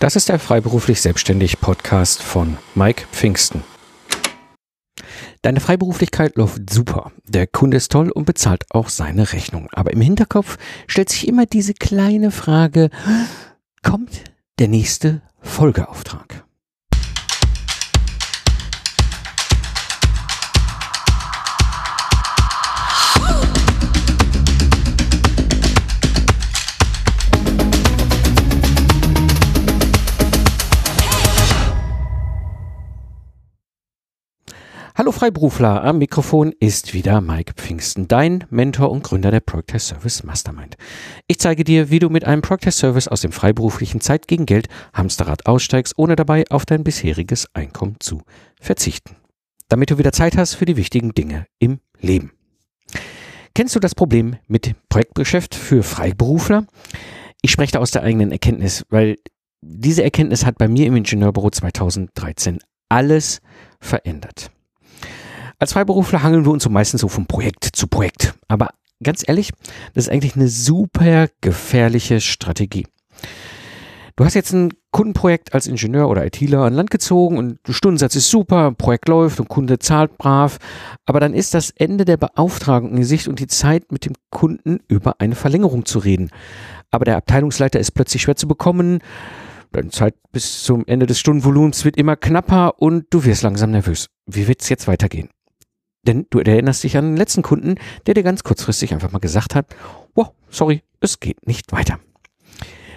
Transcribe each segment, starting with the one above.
Das ist der Freiberuflich Selbstständig Podcast von Mike Pfingsten. Deine Freiberuflichkeit läuft super. Der Kunde ist toll und bezahlt auch seine Rechnung. Aber im Hinterkopf stellt sich immer diese kleine Frage, kommt der nächste Folgeauftrag? Hallo Freiberufler, am Mikrofon ist wieder Mike Pfingsten, dein Mentor und Gründer der Project Service Mastermind. Ich zeige dir, wie du mit einem Project Service aus dem freiberuflichen Zeit gegen Geld Hamsterrad aussteigst, ohne dabei auf dein bisheriges Einkommen zu verzichten. Damit du wieder Zeit hast für die wichtigen Dinge im Leben. Kennst du das Problem mit Projektgeschäft für Freiberufler? Ich spreche da aus der eigenen Erkenntnis, weil diese Erkenntnis hat bei mir im Ingenieurbüro 2013 alles verändert. Als Freiberufler hangeln wir uns so meistens so von Projekt zu Projekt. Aber ganz ehrlich, das ist eigentlich eine super gefährliche Strategie. Du hast jetzt ein Kundenprojekt als Ingenieur oder ITler an Land gezogen und der Stundensatz ist super, Projekt läuft und Kunde zahlt brav, aber dann ist das Ende der Beauftragung in Sicht und die Zeit mit dem Kunden über eine Verlängerung zu reden. Aber der Abteilungsleiter ist plötzlich schwer zu bekommen, deine Zeit bis zum Ende des Stundenvolumens wird immer knapper und du wirst langsam nervös. Wie wird es jetzt weitergehen? Denn du erinnerst dich an den letzten Kunden, der dir ganz kurzfristig einfach mal gesagt hat, wow, sorry, es geht nicht weiter.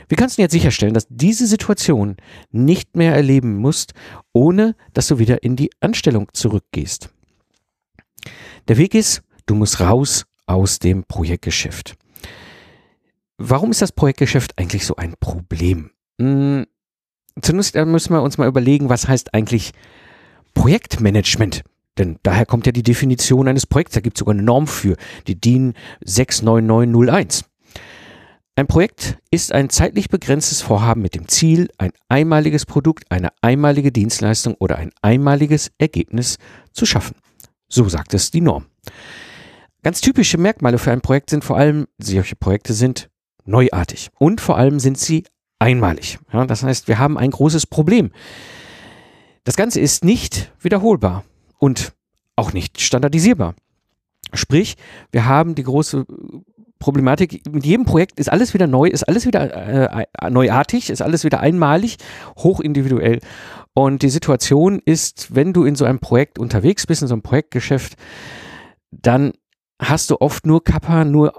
Wie kannst du jetzt sicherstellen, dass diese Situation nicht mehr erleben musst, ohne dass du wieder in die Anstellung zurückgehst? Der Weg ist, du musst raus aus dem Projektgeschäft. Warum ist das Projektgeschäft eigentlich so ein Problem? Hm, zunächst müssen wir uns mal überlegen, was heißt eigentlich Projektmanagement? Denn daher kommt ja die Definition eines Projekts. Da gibt es sogar eine Norm für, die DIN 69901. Ein Projekt ist ein zeitlich begrenztes Vorhaben mit dem Ziel, ein einmaliges Produkt, eine einmalige Dienstleistung oder ein einmaliges Ergebnis zu schaffen. So sagt es die Norm. Ganz typische Merkmale für ein Projekt sind vor allem, solche Projekte sind neuartig und vor allem sind sie einmalig. Ja, das heißt, wir haben ein großes Problem. Das Ganze ist nicht wiederholbar und auch nicht standardisierbar. Sprich, wir haben die große Problematik, mit jedem Projekt ist alles wieder neu, ist alles wieder äh, äh, neuartig, ist alles wieder einmalig, hochindividuell. Und die Situation ist, wenn du in so einem Projekt unterwegs bist, in so einem Projektgeschäft, dann hast du oft nur Kappa, nur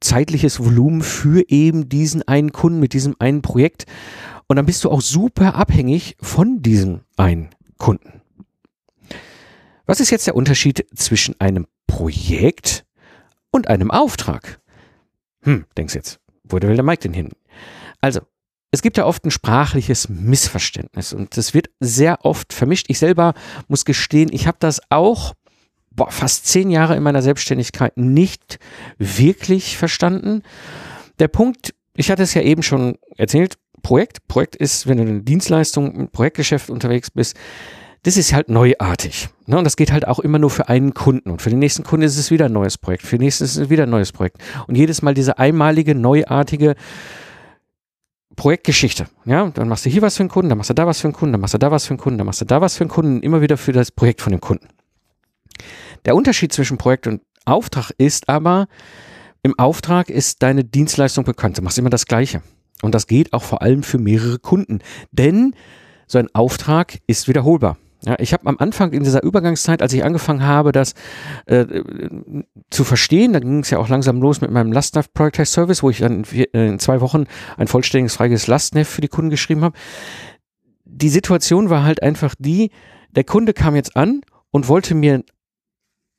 zeitliches Volumen für eben diesen einen Kunden mit diesem einen Projekt. Und dann bist du auch super abhängig von diesem einen Kunden. Was ist jetzt der Unterschied zwischen einem Projekt und einem Auftrag? Hm, denkst jetzt, wo will der Mike denn hin? Also, es gibt ja oft ein sprachliches Missverständnis und das wird sehr oft vermischt. Ich selber muss gestehen, ich habe das auch boah, fast zehn Jahre in meiner Selbstständigkeit nicht wirklich verstanden. Der Punkt, ich hatte es ja eben schon erzählt, Projekt. Projekt ist, wenn du eine Dienstleistung, ein Projektgeschäft unterwegs bist, das ist halt neuartig. Ne? Und das geht halt auch immer nur für einen Kunden. Und für den nächsten Kunden ist es wieder ein neues Projekt. Für den nächsten ist es wieder ein neues Projekt. Und jedes Mal diese einmalige, neuartige Projektgeschichte. Ja, dann machst du hier was für einen Kunden, dann machst du da was für einen Kunden, dann machst du da was für einen Kunden, dann machst du da was für einen Kunden, immer wieder für das Projekt von dem Kunden. Der Unterschied zwischen Projekt und Auftrag ist aber, im Auftrag ist deine Dienstleistung bekannt. Du machst immer das Gleiche. Und das geht auch vor allem für mehrere Kunden. Denn so ein Auftrag ist wiederholbar. Ja, ich habe am Anfang in dieser Übergangszeit, als ich angefangen habe, das äh, zu verstehen, da ging es ja auch langsam los mit meinem Lastnav Project Service, wo ich dann in, äh, in zwei Wochen ein vollständiges freies Lastnav für die Kunden geschrieben habe. Die Situation war halt einfach die, der Kunde kam jetzt an und wollte mir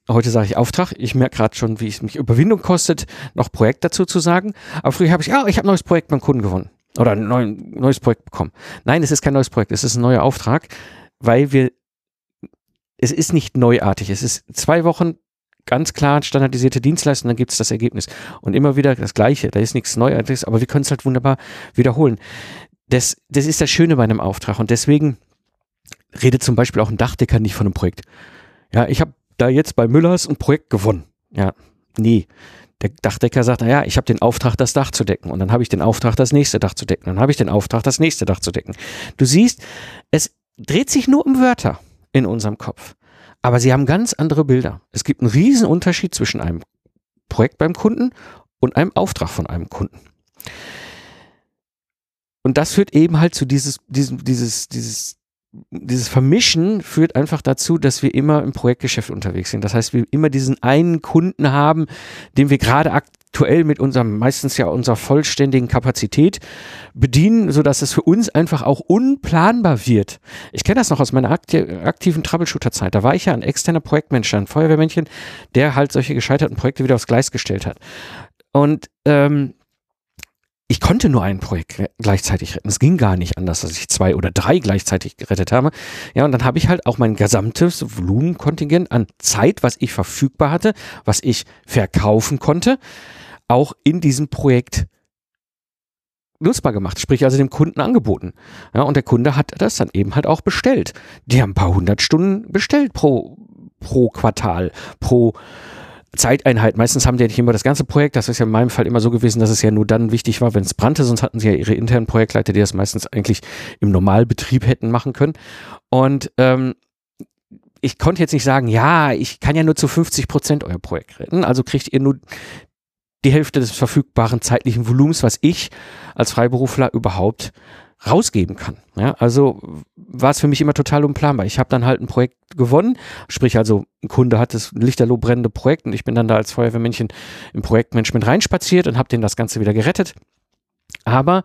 Heute sage ich Auftrag. Ich merke gerade schon, wie es mich Überwindung kostet, noch Projekt dazu zu sagen. Aber früher habe ich, ja, ich habe ein neues Projekt beim Kunden gewonnen. Oder ein neues Projekt bekommen. Nein, es ist kein neues Projekt, es ist ein neuer Auftrag weil wir, es ist nicht neuartig. Es ist zwei Wochen ganz klar standardisierte Dienstleistung, dann gibt es das Ergebnis. Und immer wieder das Gleiche. Da ist nichts Neuartiges, aber wir können es halt wunderbar wiederholen. Das, das ist das Schöne bei einem Auftrag. Und deswegen redet zum Beispiel auch ein Dachdecker nicht von einem Projekt. Ja, ich habe da jetzt bei Müllers ein Projekt gewonnen. Ja, nee. Der Dachdecker sagt, naja, ich habe den Auftrag, das Dach zu decken. Und dann habe ich den Auftrag, das nächste Dach zu decken. Dann habe ich den Auftrag, das nächste Dach zu decken. Du siehst, es dreht sich nur um Wörter in unserem Kopf. Aber sie haben ganz andere Bilder. Es gibt einen riesen Unterschied zwischen einem Projekt beim Kunden und einem Auftrag von einem Kunden. Und das führt eben halt zu dieses, diesem, dieses, dieses, dieses Vermischen führt einfach dazu, dass wir immer im Projektgeschäft unterwegs sind. Das heißt, wir immer diesen einen Kunden haben, den wir gerade aktuell mit unserem, meistens ja unserer vollständigen Kapazität bedienen, sodass es für uns einfach auch unplanbar wird. Ich kenne das noch aus meiner aktiven Troubleshooter-Zeit. Da war ich ja ein externer Projektmensch, ein Feuerwehrmännchen, der halt solche gescheiterten Projekte wieder aufs Gleis gestellt hat. Und ähm, ich konnte nur ein Projekt gleichzeitig retten. Es ging gar nicht anders, dass ich zwei oder drei gleichzeitig gerettet habe. Ja, und dann habe ich halt auch mein gesamtes Volumenkontingent an Zeit, was ich verfügbar hatte, was ich verkaufen konnte, auch in diesem Projekt nutzbar gemacht, sprich also dem Kunden angeboten. Ja, und der Kunde hat das dann eben halt auch bestellt. Die haben ein paar hundert Stunden bestellt pro, pro Quartal, pro Zeiteinheit. Meistens haben die ja nicht immer das ganze Projekt. Das ist ja in meinem Fall immer so gewesen, dass es ja nur dann wichtig war, wenn es brannte. Sonst hatten sie ja ihre internen Projektleiter, die das meistens eigentlich im Normalbetrieb hätten machen können. Und ähm, ich konnte jetzt nicht sagen, ja, ich kann ja nur zu 50 Prozent euer Projekt retten. Also kriegt ihr nur die Hälfte des verfügbaren zeitlichen Volumens, was ich als Freiberufler überhaupt rausgeben kann. Ja, also war es für mich immer total unplanbar. Ich habe dann halt ein Projekt gewonnen, sprich also ein Kunde hat das lichterloh brennende Projekt und ich bin dann da als Feuerwehrmännchen im Projektmanagement reinspaziert und habe den das Ganze wieder gerettet. Aber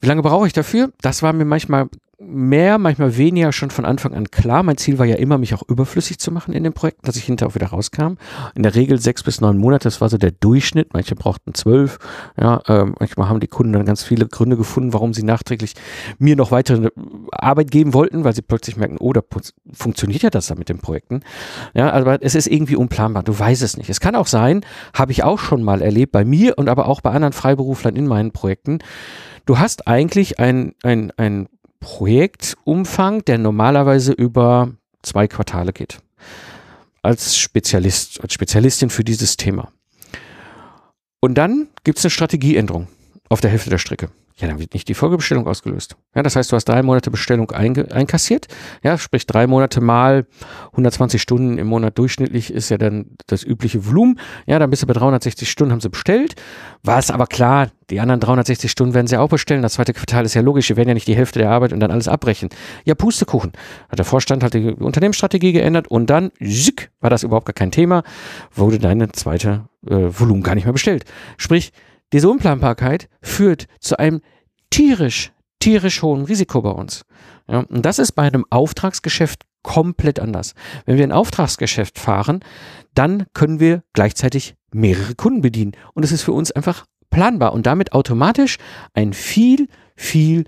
wie lange brauche ich dafür? Das war mir manchmal mehr, manchmal weniger schon von Anfang an klar. Mein Ziel war ja immer, mich auch überflüssig zu machen in den Projekten, dass ich hinterher auch wieder rauskam. In der Regel sechs bis neun Monate, das war so der Durchschnitt. Manche brauchten zwölf. Ja, äh, manchmal haben die Kunden dann ganz viele Gründe gefunden, warum sie nachträglich mir noch weitere Arbeit geben wollten, weil sie plötzlich merken, oh, da funktioniert ja das da mit den Projekten. Ja, aber es ist irgendwie unplanbar. Du weißt es nicht. Es kann auch sein, habe ich auch schon mal erlebt, bei mir und aber auch bei anderen Freiberuflern in meinen Projekten. Du hast eigentlich ein, ein, ein Projektumfang, der normalerweise über zwei Quartale geht. Als Spezialist, als Spezialistin für dieses Thema. Und dann gibt es eine Strategieänderung auf der Hälfte der Strecke ja, dann wird nicht die Folgebestellung ausgelöst. Ja, das heißt, du hast drei Monate Bestellung einkassiert. Ja, sprich drei Monate mal 120 Stunden im Monat durchschnittlich ist ja dann das übliche Volumen. Ja, dann bist du bei 360 Stunden, haben sie bestellt. War es aber klar, die anderen 360 Stunden werden sie auch bestellen. Das zweite Quartal ist ja logisch, wir werden ja nicht die Hälfte der Arbeit und dann alles abbrechen. Ja, Pustekuchen. Hat der Vorstand hat die Unternehmensstrategie geändert und dann, zick, war das überhaupt gar kein Thema, wurde deine zweite äh, Volumen gar nicht mehr bestellt. Sprich, diese Unplanbarkeit führt zu einem tierisch, tierisch hohen Risiko bei uns. Ja, und das ist bei einem Auftragsgeschäft komplett anders. Wenn wir ein Auftragsgeschäft fahren, dann können wir gleichzeitig mehrere Kunden bedienen. Und es ist für uns einfach planbar und damit automatisch ein viel, viel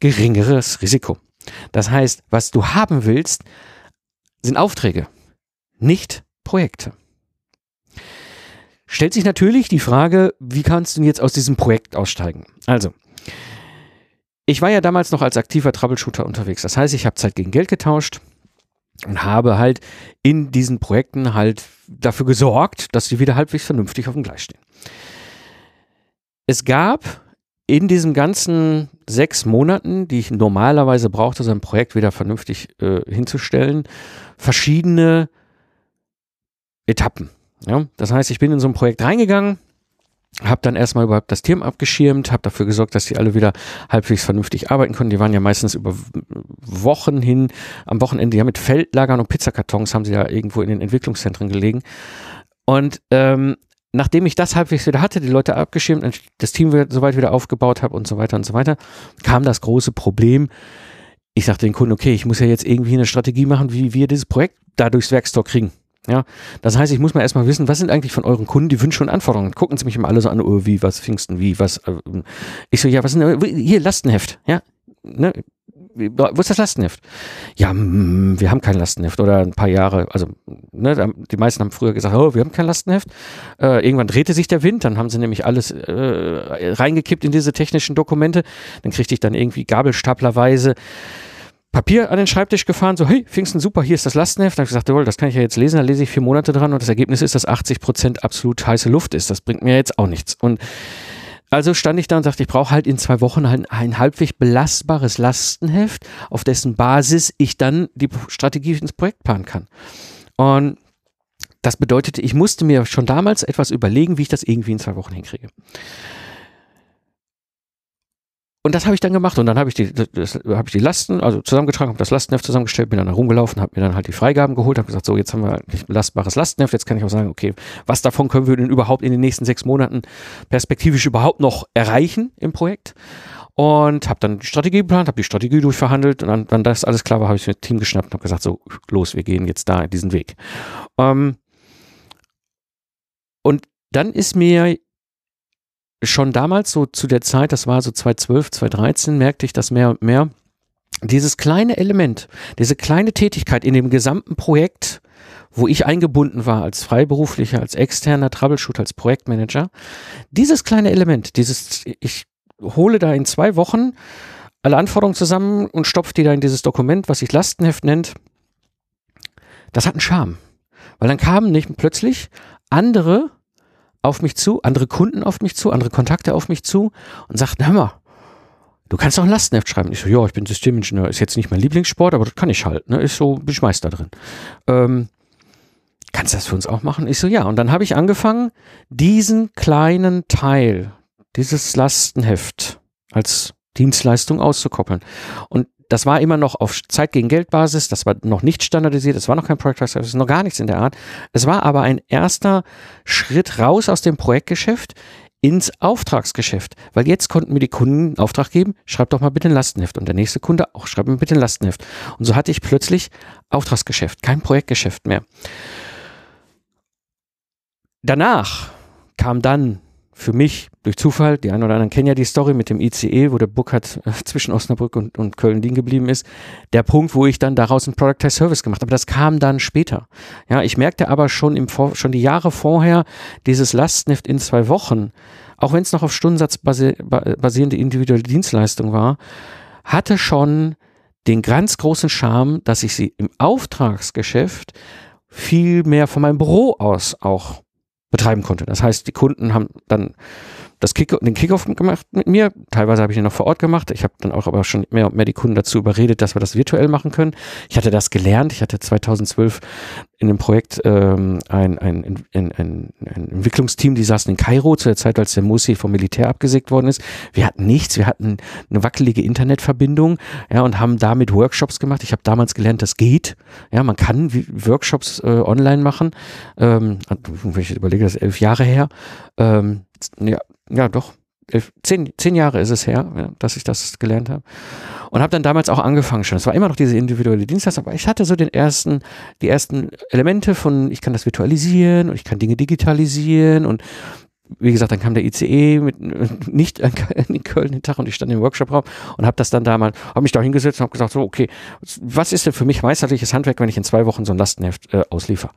geringeres Risiko. Das heißt, was du haben willst, sind Aufträge, nicht Projekte stellt sich natürlich die Frage, wie kannst du jetzt aus diesem Projekt aussteigen? Also, ich war ja damals noch als aktiver Troubleshooter unterwegs. Das heißt, ich habe Zeit gegen Geld getauscht und habe halt in diesen Projekten halt dafür gesorgt, dass sie wieder halbwegs vernünftig auf dem Gleis stehen. Es gab in diesen ganzen sechs Monaten, die ich normalerweise brauchte, so ein Projekt wieder vernünftig äh, hinzustellen, verschiedene Etappen. Ja, das heißt, ich bin in so ein Projekt reingegangen, habe dann erstmal überhaupt das Team abgeschirmt, habe dafür gesorgt, dass die alle wieder halbwegs vernünftig arbeiten konnten. Die waren ja meistens über Wochen hin am Wochenende ja mit Feldlagern und Pizzakartons haben sie ja irgendwo in den Entwicklungszentren gelegen. Und ähm, nachdem ich das halbwegs wieder hatte, die Leute abgeschirmt das Team wieder, soweit wieder aufgebaut habe und so weiter und so weiter, kam das große Problem. Ich sagte den Kunden, okay, ich muss ja jetzt irgendwie eine Strategie machen, wie wir dieses Projekt da durchs Werkstock kriegen. Ja, das heißt, ich muss mal erstmal wissen, was sind eigentlich von euren Kunden die Wünsche und Anforderungen? Gucken sie mich immer alle so an, oh, wie, was, Pfingsten, wie, was. Äh, ich so, ja, was sind, hier, Lastenheft, ja, ne, wo ist das Lastenheft? Ja, mm, wir haben kein Lastenheft oder ein paar Jahre, also ne, die meisten haben früher gesagt, oh, wir haben kein Lastenheft. Äh, irgendwann drehte sich der Wind, dann haben sie nämlich alles äh, reingekippt in diese technischen Dokumente. Dann kriegte ich dann irgendwie gabelstaplerweise Papier an den Schreibtisch gefahren, so, hey, Pfingsten, super, hier ist das Lastenheft. Dann habe ich gesagt, jawohl, das kann ich ja jetzt lesen, da lese ich vier Monate dran und das Ergebnis ist, dass 80 Prozent absolut heiße Luft ist. Das bringt mir jetzt auch nichts. Und also stand ich da und sagte, ich brauche halt in zwei Wochen ein, ein halbwegs belastbares Lastenheft, auf dessen Basis ich dann die Strategie ins Projekt planen kann. Und das bedeutete, ich musste mir schon damals etwas überlegen, wie ich das irgendwie in zwei Wochen hinkriege. Und das habe ich dann gemacht und dann habe ich die, das, habe ich die Lasten, also zusammengetragen, habe das Lastenheft zusammengestellt, bin dann herumgelaufen, habe mir dann halt die Freigaben geholt, habe gesagt, so jetzt haben wir ein belastbares Lastenheft, jetzt kann ich auch sagen, okay, was davon können wir denn überhaupt in den nächsten sechs Monaten perspektivisch überhaupt noch erreichen im Projekt? Und habe dann die Strategie geplant, habe die Strategie durchverhandelt und dann, wenn das alles klar war, habe ich mir das Team geschnappt und habe gesagt, so los, wir gehen jetzt da diesen Weg. Ähm, und dann ist mir schon damals, so zu der Zeit, das war so 2012, 2013, merkte ich das mehr und mehr, dieses kleine Element, diese kleine Tätigkeit in dem gesamten Projekt, wo ich eingebunden war als Freiberuflicher, als externer Troubleshooter, als Projektmanager, dieses kleine Element, dieses, ich hole da in zwei Wochen alle Anforderungen zusammen und stopfe die da in dieses Dokument, was sich Lastenheft nennt, das hat einen Charme. Weil dann kamen nicht plötzlich andere auf mich zu, andere Kunden auf mich zu, andere Kontakte auf mich zu und sagten, hör mal, du kannst doch ein Lastenheft schreiben. Ich so, ja, ich bin Systemingenieur, ist jetzt nicht mein Lieblingssport, aber das kann ich halt, ne? Ist so, bin ich Meister drin. Ähm, kannst du das für uns auch machen? Ich so, ja. Und dann habe ich angefangen, diesen kleinen Teil, dieses Lastenheft als Dienstleistung auszukoppeln. Und das war immer noch auf Zeit gegen Geld Basis, das war noch nicht standardisiert, es war noch kein Project Service, noch gar nichts in der Art. Es war aber ein erster Schritt raus aus dem Projektgeschäft ins Auftragsgeschäft, weil jetzt konnten mir die Kunden einen Auftrag geben, schreib doch mal bitte ein Lastenheft und der nächste Kunde auch, schreib mir bitte ein Lastenheft. Und so hatte ich plötzlich Auftragsgeschäft, kein Projektgeschäft mehr. Danach kam dann für mich durch Zufall, die einen oder anderen kennen ja die Story mit dem ICE, wo der Burkhardt äh, zwischen Osnabrück und, und Köln liegen geblieben ist, der Punkt, wo ich dann daraus einen Product Test Service gemacht habe. Das kam dann später. Ja, ich merkte aber schon im Vor schon die Jahre vorher, dieses Lastneft in zwei Wochen, auch wenn es noch auf Stundensatz basi basierende individuelle Dienstleistung war, hatte schon den ganz großen Charme, dass ich sie im Auftragsgeschäft viel mehr von meinem Büro aus auch betreiben konnte. Das heißt, die Kunden haben dann das Kick, den Kickoff gemacht mit mir. Teilweise habe ich ihn noch vor Ort gemacht. Ich habe dann auch aber schon mehr und mehr die Kunden dazu überredet, dass wir das virtuell machen können. Ich hatte das gelernt. Ich hatte 2012 in einem Projekt ähm, ein, ein, ein, ein, ein Entwicklungsteam, die saßen in Kairo zu der Zeit, als der Musi vom Militär abgesägt worden ist. Wir hatten nichts. Wir hatten eine wackelige Internetverbindung ja, und haben damit Workshops gemacht. Ich habe damals gelernt, das geht. Ja, man kann Workshops äh, online machen. Ähm, wenn ich überlege, das ist elf Jahre her. Ähm, ja, ja doch, elf, zehn, zehn Jahre ist es her, ja, dass ich das gelernt habe. Und habe dann damals auch angefangen schon. Es war immer noch diese individuelle Dienstleistung, aber ich hatte so den ersten, die ersten Elemente von, ich kann das virtualisieren und ich kann Dinge digitalisieren und wie gesagt, dann kam der ICE mit nicht in Köln den Tag und ich stand im Workshop-Raum und habe das dann da mal, habe mich da hingesetzt und habe gesagt, so, okay, was ist denn für mich meisterliches Handwerk, wenn ich in zwei Wochen so ein Lastenheft äh, ausliefer?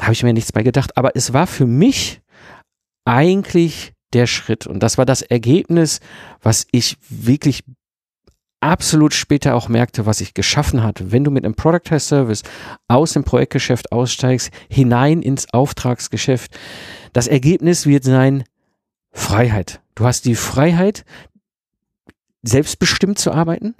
Habe ich mir nichts bei gedacht, aber es war für mich eigentlich der Schritt. Und das war das Ergebnis, was ich wirklich absolut später auch merkte, was ich geschaffen hatte. Wenn du mit einem Product Test Service aus dem Projektgeschäft aussteigst, hinein ins Auftragsgeschäft, das Ergebnis wird sein Freiheit. Du hast die Freiheit, selbstbestimmt zu arbeiten.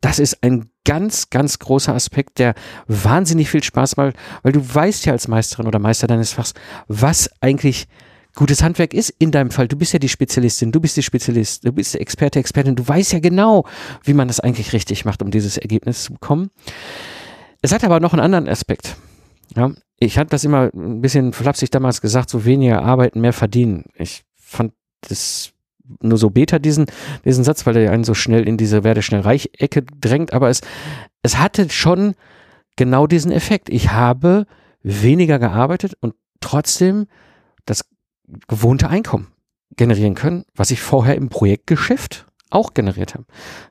Das ist ein ganz, ganz großer Aspekt, der wahnsinnig viel Spaß macht, weil du weißt ja als Meisterin oder Meister deines Fachs, was eigentlich gutes Handwerk ist in deinem Fall. Du bist ja die Spezialistin, du bist die Spezialist, du bist der Experte, Expertin, du weißt ja genau, wie man das eigentlich richtig macht, um dieses Ergebnis zu bekommen. Es hat aber noch einen anderen Aspekt. Ja, ich hatte das immer ein bisschen flapsig damals gesagt, so weniger arbeiten, mehr verdienen. Ich fand das nur so beta, diesen, diesen Satz, weil er einen so schnell in diese werde schnell reich Ecke drängt, aber es, es hatte schon genau diesen Effekt. Ich habe weniger gearbeitet und trotzdem das gewohnte Einkommen generieren können, was ich vorher im Projektgeschäft auch generiert habe.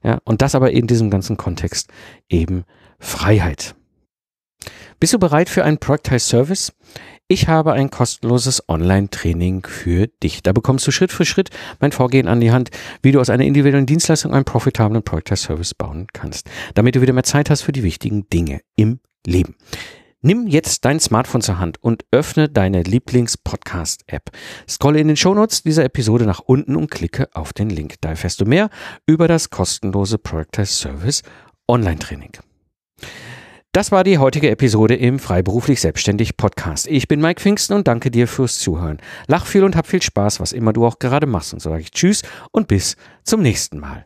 Ja, und das aber in diesem ganzen Kontext eben Freiheit. Bist du bereit für einen Productized Service? Ich habe ein kostenloses Online-Training für dich. Da bekommst du Schritt für Schritt mein Vorgehen an die Hand, wie du aus einer individuellen Dienstleistung einen profitablen Project-Service bauen kannst, damit du wieder mehr Zeit hast für die wichtigen Dinge im Leben. Nimm jetzt dein Smartphone zur Hand und öffne deine Lieblings-Podcast-App. Scrolle in den Shownotes dieser Episode nach unten und klicke auf den Link. Da erfährst du mehr über das kostenlose Project Service Online-Training. Das war die heutige Episode im Freiberuflich Selbstständig Podcast. Ich bin Mike Pfingsten und danke dir fürs Zuhören. Lach viel und hab viel Spaß, was immer du auch gerade machst. Und so sage ich Tschüss und bis zum nächsten Mal.